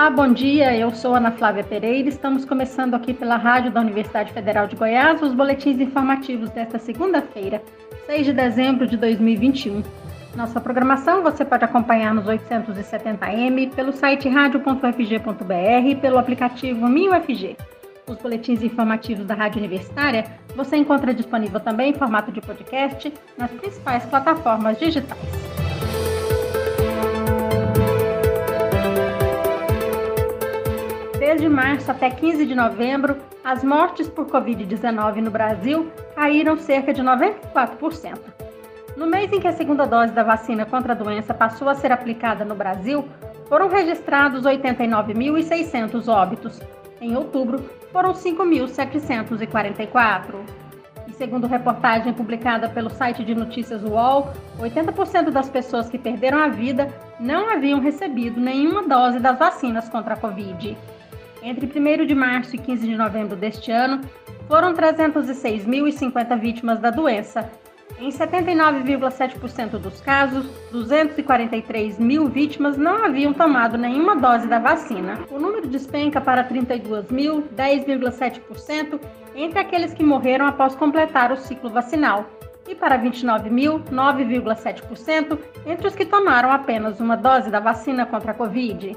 Olá, bom dia. Eu sou Ana Flávia Pereira. Estamos começando aqui pela Rádio da Universidade Federal de Goiás os boletins informativos desta segunda-feira, 6 de dezembro de 2021. Nossa programação você pode acompanhar nos 870m, pelo site radio.ufg.br e pelo aplicativo MinUFG. Os boletins informativos da Rádio Universitária você encontra disponível também em formato de podcast nas principais plataformas digitais. Desde março até 15 de novembro, as mortes por Covid-19 no Brasil caíram cerca de 94%. No mês em que a segunda dose da vacina contra a doença passou a ser aplicada no Brasil, foram registrados 89.600 óbitos. Em outubro, foram 5.744. E segundo reportagem publicada pelo site de notícias UOL, 80% das pessoas que perderam a vida não haviam recebido nenhuma dose das vacinas contra a Covid. Entre 1 de março e 15 de novembro deste ano, foram 306.050 vítimas da doença. Em 79,7% dos casos, 243 mil vítimas não haviam tomado nenhuma dose da vacina. O número despenca para 32 mil, 10,7% entre aqueles que morreram após completar o ciclo vacinal, e para 29 mil, 9,7% entre os que tomaram apenas uma dose da vacina contra a Covid.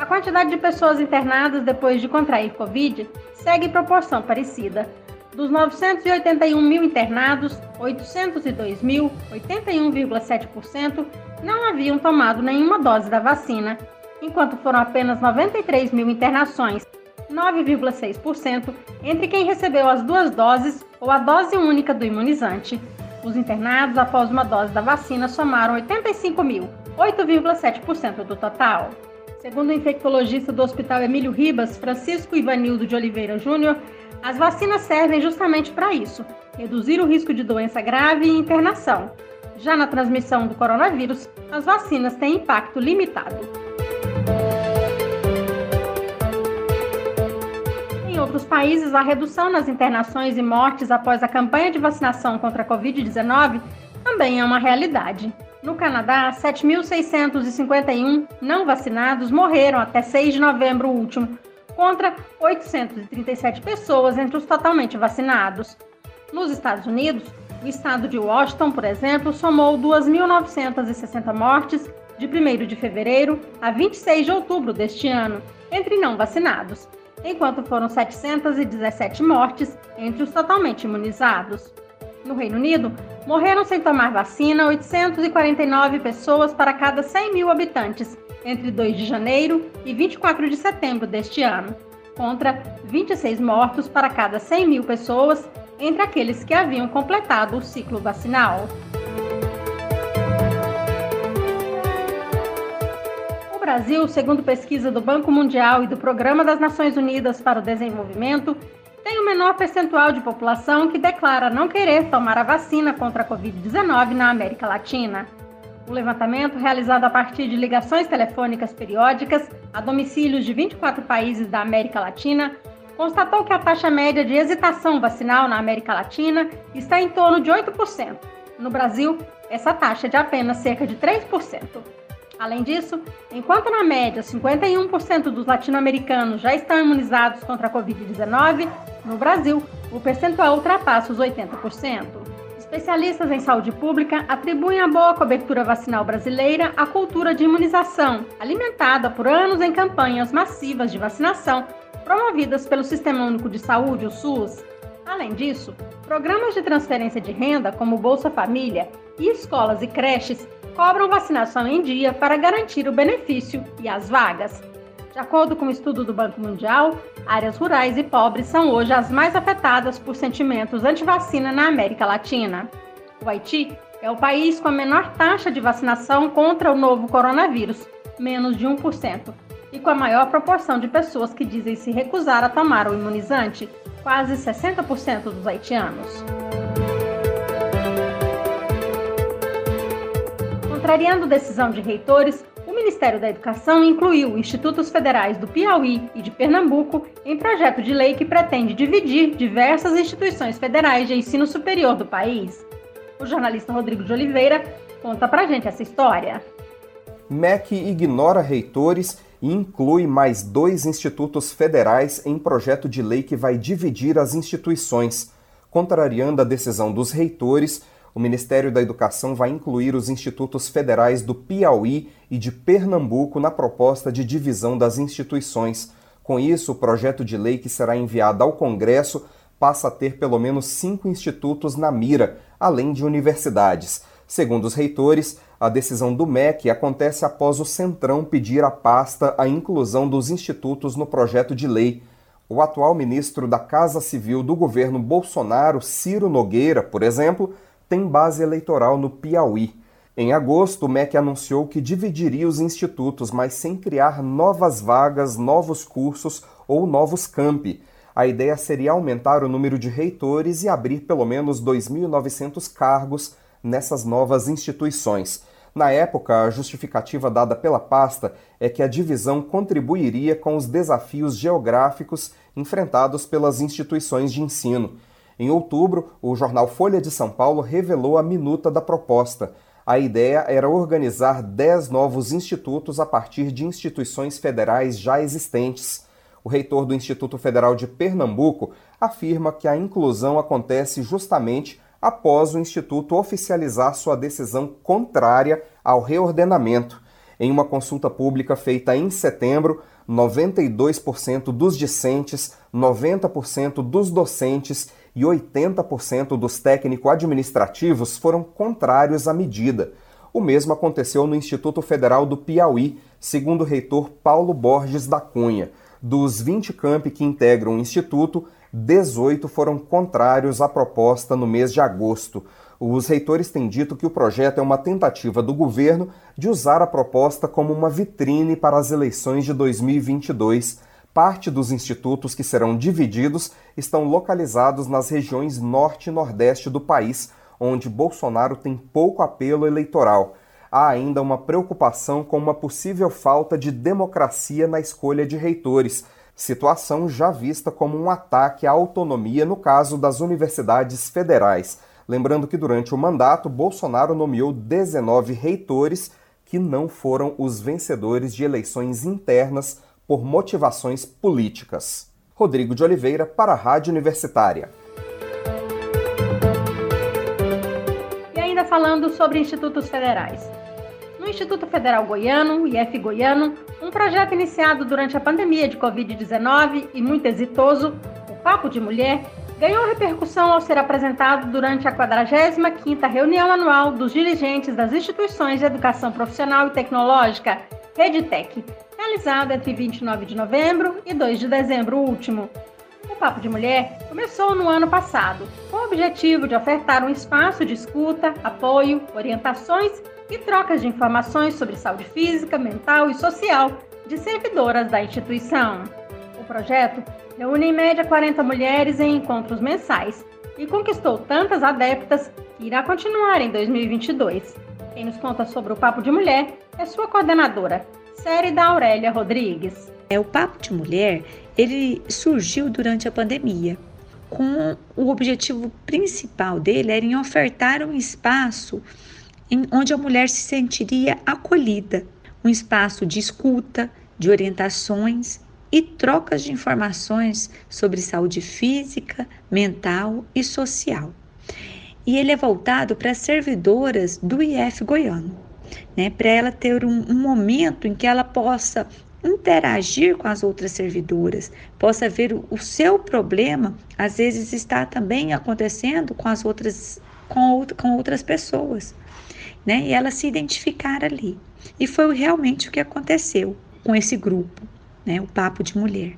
A quantidade de pessoas internadas depois de contrair Covid segue proporção parecida. Dos 981 mil internados, 802 mil, 81,7%, não haviam tomado nenhuma dose da vacina, enquanto foram apenas 93 mil internações, 9,6%, entre quem recebeu as duas doses ou a dose única do imunizante. Os internados após uma dose da vacina somaram 85 mil, 8,7% do total. Segundo o infectologista do Hospital Emílio Ribas, Francisco Ivanildo de Oliveira Júnior, as vacinas servem justamente para isso: reduzir o risco de doença grave e internação. Já na transmissão do coronavírus, as vacinas têm impacto limitado. Em outros países, a redução nas internações e mortes após a campanha de vacinação contra a Covid-19 também é uma realidade. No Canadá, 7.651 não vacinados morreram até 6 de novembro último, contra 837 pessoas entre os totalmente vacinados. Nos Estados Unidos, o estado de Washington, por exemplo, somou 2.960 mortes de 1 de fevereiro a 26 de outubro deste ano, entre não vacinados, enquanto foram 717 mortes entre os totalmente imunizados. No Reino Unido, morreram sem tomar vacina 849 pessoas para cada 100 mil habitantes entre 2 de janeiro e 24 de setembro deste ano, contra 26 mortos para cada 100 mil pessoas entre aqueles que haviam completado o ciclo vacinal. O Brasil, segundo pesquisa do Banco Mundial e do Programa das Nações Unidas para o Desenvolvimento, tem o menor percentual de população que declara não querer tomar a vacina contra a Covid-19 na América Latina. O levantamento, realizado a partir de ligações telefônicas periódicas a domicílios de 24 países da América Latina, constatou que a taxa média de hesitação vacinal na América Latina está em torno de 8%. No Brasil, essa taxa é de apenas cerca de 3%. Além disso, enquanto na média 51% dos latino-americanos já estão imunizados contra a Covid-19, no Brasil o percentual ultrapassa os 80%. Especialistas em saúde pública atribuem a boa cobertura vacinal brasileira à cultura de imunização, alimentada por anos em campanhas massivas de vacinação promovidas pelo Sistema Único de Saúde, o SUS. Além disso, programas de transferência de renda, como Bolsa Família, e escolas e creches cobram vacinação em dia para garantir o benefício e as vagas. De acordo com o um estudo do Banco Mundial, áreas rurais e pobres são hoje as mais afetadas por sentimentos anti-vacina na América Latina. O Haiti é o país com a menor taxa de vacinação contra o novo coronavírus, menos de 1%, e com a maior proporção de pessoas que dizem se recusar a tomar o imunizante, quase 60% dos haitianos. Contrariando decisão de reitores, Ministério da Educação incluiu institutos federais do Piauí e de Pernambuco em projeto de lei que pretende dividir diversas instituições federais de ensino superior do país. O jornalista Rodrigo de Oliveira conta pra gente essa história. MEC ignora reitores e inclui mais dois institutos federais em projeto de lei que vai dividir as instituições. Contrariando a decisão dos reitores, o Ministério da Educação vai incluir os institutos federais do Piauí e de Pernambuco na proposta de divisão das instituições. Com isso, o projeto de lei que será enviado ao Congresso passa a ter pelo menos cinco institutos na mira, além de universidades. Segundo os reitores, a decisão do MEC acontece após o Centrão pedir à pasta a inclusão dos institutos no projeto de lei. O atual ministro da Casa Civil do governo Bolsonaro, Ciro Nogueira, por exemplo, tem base eleitoral no Piauí. Em agosto, o MEC anunciou que dividiria os institutos, mas sem criar novas vagas, novos cursos ou novos campi. A ideia seria aumentar o número de reitores e abrir pelo menos 2.900 cargos nessas novas instituições. Na época, a justificativa dada pela pasta é que a divisão contribuiria com os desafios geográficos enfrentados pelas instituições de ensino. Em outubro, o jornal Folha de São Paulo revelou a minuta da proposta. A ideia era organizar 10 novos institutos a partir de instituições federais já existentes. O reitor do Instituto Federal de Pernambuco afirma que a inclusão acontece justamente após o Instituto oficializar sua decisão contrária ao reordenamento. Em uma consulta pública feita em setembro, 92% dos discentes, 90% dos docentes e 80% dos técnico-administrativos foram contrários à medida. O mesmo aconteceu no Instituto Federal do Piauí, segundo o reitor Paulo Borges da Cunha. Dos 20 campi que integram o instituto, 18 foram contrários à proposta no mês de agosto. Os reitores têm dito que o projeto é uma tentativa do governo de usar a proposta como uma vitrine para as eleições de 2022. Parte dos institutos que serão divididos estão localizados nas regiões norte e nordeste do país, onde Bolsonaro tem pouco apelo eleitoral. Há ainda uma preocupação com uma possível falta de democracia na escolha de reitores situação já vista como um ataque à autonomia no caso das universidades federais. Lembrando que durante o mandato, Bolsonaro nomeou 19 reitores que não foram os vencedores de eleições internas por motivações políticas. Rodrigo de Oliveira para a Rádio Universitária. E ainda falando sobre institutos federais. No Instituto Federal Goiano, IF Goiano, um projeto iniciado durante a pandemia de Covid-19 e muito exitoso, o Papo de Mulher, ganhou repercussão ao ser apresentado durante a 45ª reunião anual dos dirigentes das instituições de educação profissional e tecnológica, RedeTech, realizada entre 29 de novembro e 2 de dezembro último. O Papo de Mulher começou no ano passado, com o objetivo de ofertar um espaço de escuta, apoio, orientações e trocas de informações sobre saúde física, mental e social de servidoras da instituição. O projeto reúne em média 40 mulheres em encontros mensais e conquistou tantas adeptas que irá continuar em 2022. Quem nos conta sobre o Papo de Mulher é sua coordenadora, Série da Aurélia Rodrigues. É o Papo de Mulher, ele surgiu durante a pandemia, com o objetivo principal dele era em ofertar um espaço em onde a mulher se sentiria acolhida, um espaço de escuta, de orientações e trocas de informações sobre saúde física, mental e social. E ele é voltado para as servidoras do IF goiano, né, para ela ter um, um momento em que ela possa interagir com as outras servidoras, possa ver o, o seu problema, às vezes está também acontecendo com as outras com, com outras pessoas né? E ela se identificar ali. E foi realmente o que aconteceu com esse grupo, né? O Papo de Mulher.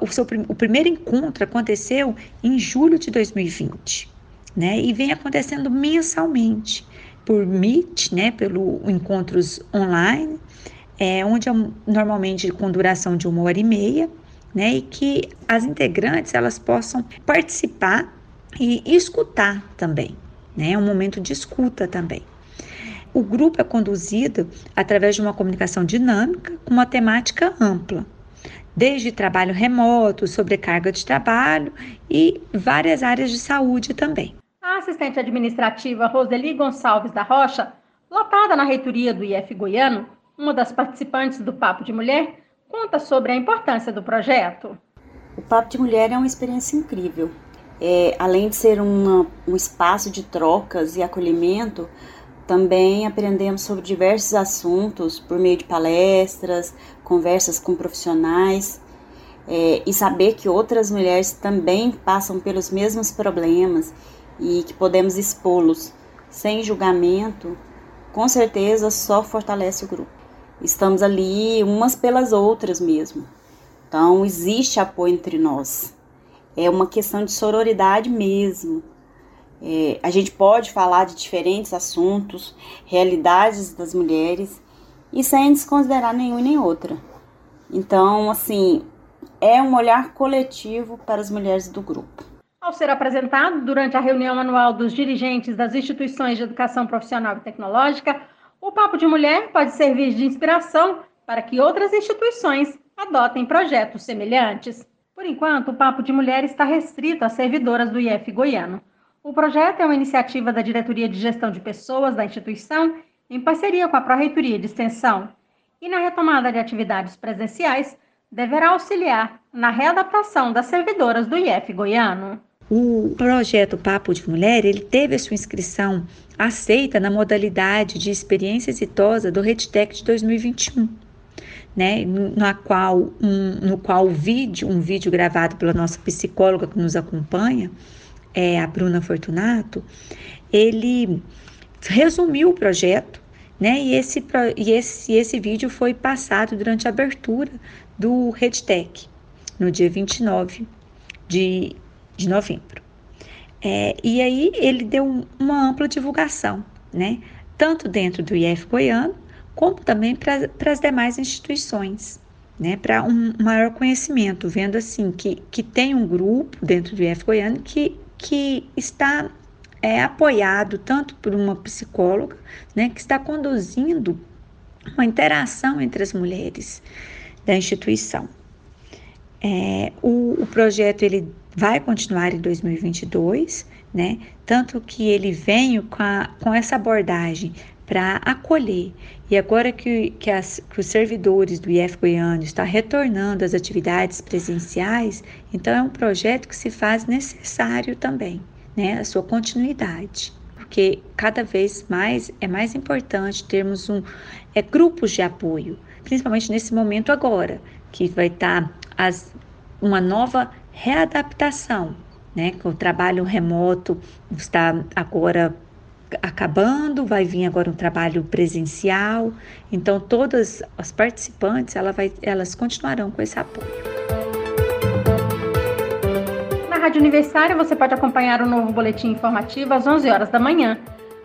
O, seu, o primeiro encontro aconteceu em julho de 2020, né? E vem acontecendo mensalmente por Meet, né? Pelo encontros online, é, onde é normalmente com duração de uma hora e meia, né? E que as integrantes elas possam participar e escutar também, né? É um momento de escuta também. O grupo é conduzido através de uma comunicação dinâmica com uma temática ampla, desde trabalho remoto, sobrecarga de trabalho e várias áreas de saúde também. Assistente administrativa Roseli Gonçalves da Rocha, lotada na reitoria do IF Goiano, uma das participantes do Papo de Mulher, conta sobre a importância do projeto. O Papo de Mulher é uma experiência incrível. É, além de ser uma, um espaço de trocas e acolhimento, também aprendemos sobre diversos assuntos por meio de palestras, conversas com profissionais é, e saber que outras mulheres também passam pelos mesmos problemas e que podemos expô-los sem julgamento, com certeza só fortalece o grupo. Estamos ali umas pelas outras mesmo. Então existe apoio entre nós. É uma questão de sororidade mesmo. É, a gente pode falar de diferentes assuntos, realidades das mulheres e sem desconsiderar nenhuma e nem outra. Então, assim, é um olhar coletivo para as mulheres do grupo. Ao ser apresentado durante a reunião anual dos dirigentes das instituições de educação profissional e tecnológica, o Papo de Mulher pode servir de inspiração para que outras instituições adotem projetos semelhantes. Por enquanto, o Papo de Mulher está restrito às servidoras do IF goiano. O projeto é uma iniciativa da Diretoria de Gestão de Pessoas da instituição, em parceria com a Pró-Reitoria de Extensão, e na retomada de atividades presenciais, deverá auxiliar na readaptação das servidoras do IF goiano. O projeto Papo de Mulher, ele teve a sua inscrição aceita na modalidade de experiência exitosa do RedTech de 2021. Né, na qual um, no qual o vídeo, um vídeo gravado pela nossa psicóloga que nos acompanha, é a Bruna Fortunato, ele resumiu o projeto, né? E esse, e esse, esse vídeo foi passado durante a abertura do RedTech, no dia 29 de de novembro. É, e aí ele deu uma ampla divulgação, né? Tanto dentro do IF Goiano, como também para as demais instituições, né? Para um maior conhecimento, vendo assim que, que tem um grupo dentro do IF Goiano que, que está é, apoiado tanto por uma psicóloga, né? Que está conduzindo uma interação entre as mulheres da instituição. É, o, o projeto ele vai continuar em 2022, né? Tanto que ele vem com, com essa abordagem para acolher. E agora que, que, as, que, os servidores do IF Goiano estão retornando às atividades presenciais, então é um projeto que se faz necessário também, né? A sua continuidade. Porque cada vez mais é mais importante termos um é, grupos de apoio, principalmente nesse momento agora, que vai estar tá as, uma nova readaptação, né? O trabalho remoto está agora acabando, vai vir agora um trabalho presencial. Então todas as participantes, ela vai, elas continuarão com esse apoio. Na Rádio Universitária você pode acompanhar o novo boletim informativo às 11 horas da manhã.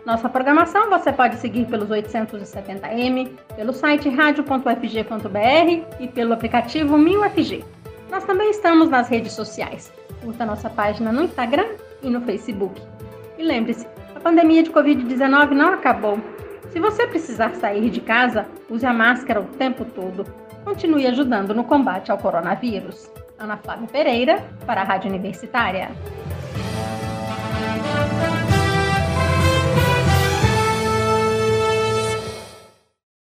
Nossa programação você pode seguir pelos 870m, pelo site radio.fg.br e pelo aplicativo 1000FG. Nós também estamos nas redes sociais. Curta nossa página no Instagram e no Facebook. E lembre-se, a pandemia de Covid-19 não acabou. Se você precisar sair de casa, use a máscara o tempo todo. Continue ajudando no combate ao coronavírus. Ana Flávia Pereira, para a Rádio Universitária.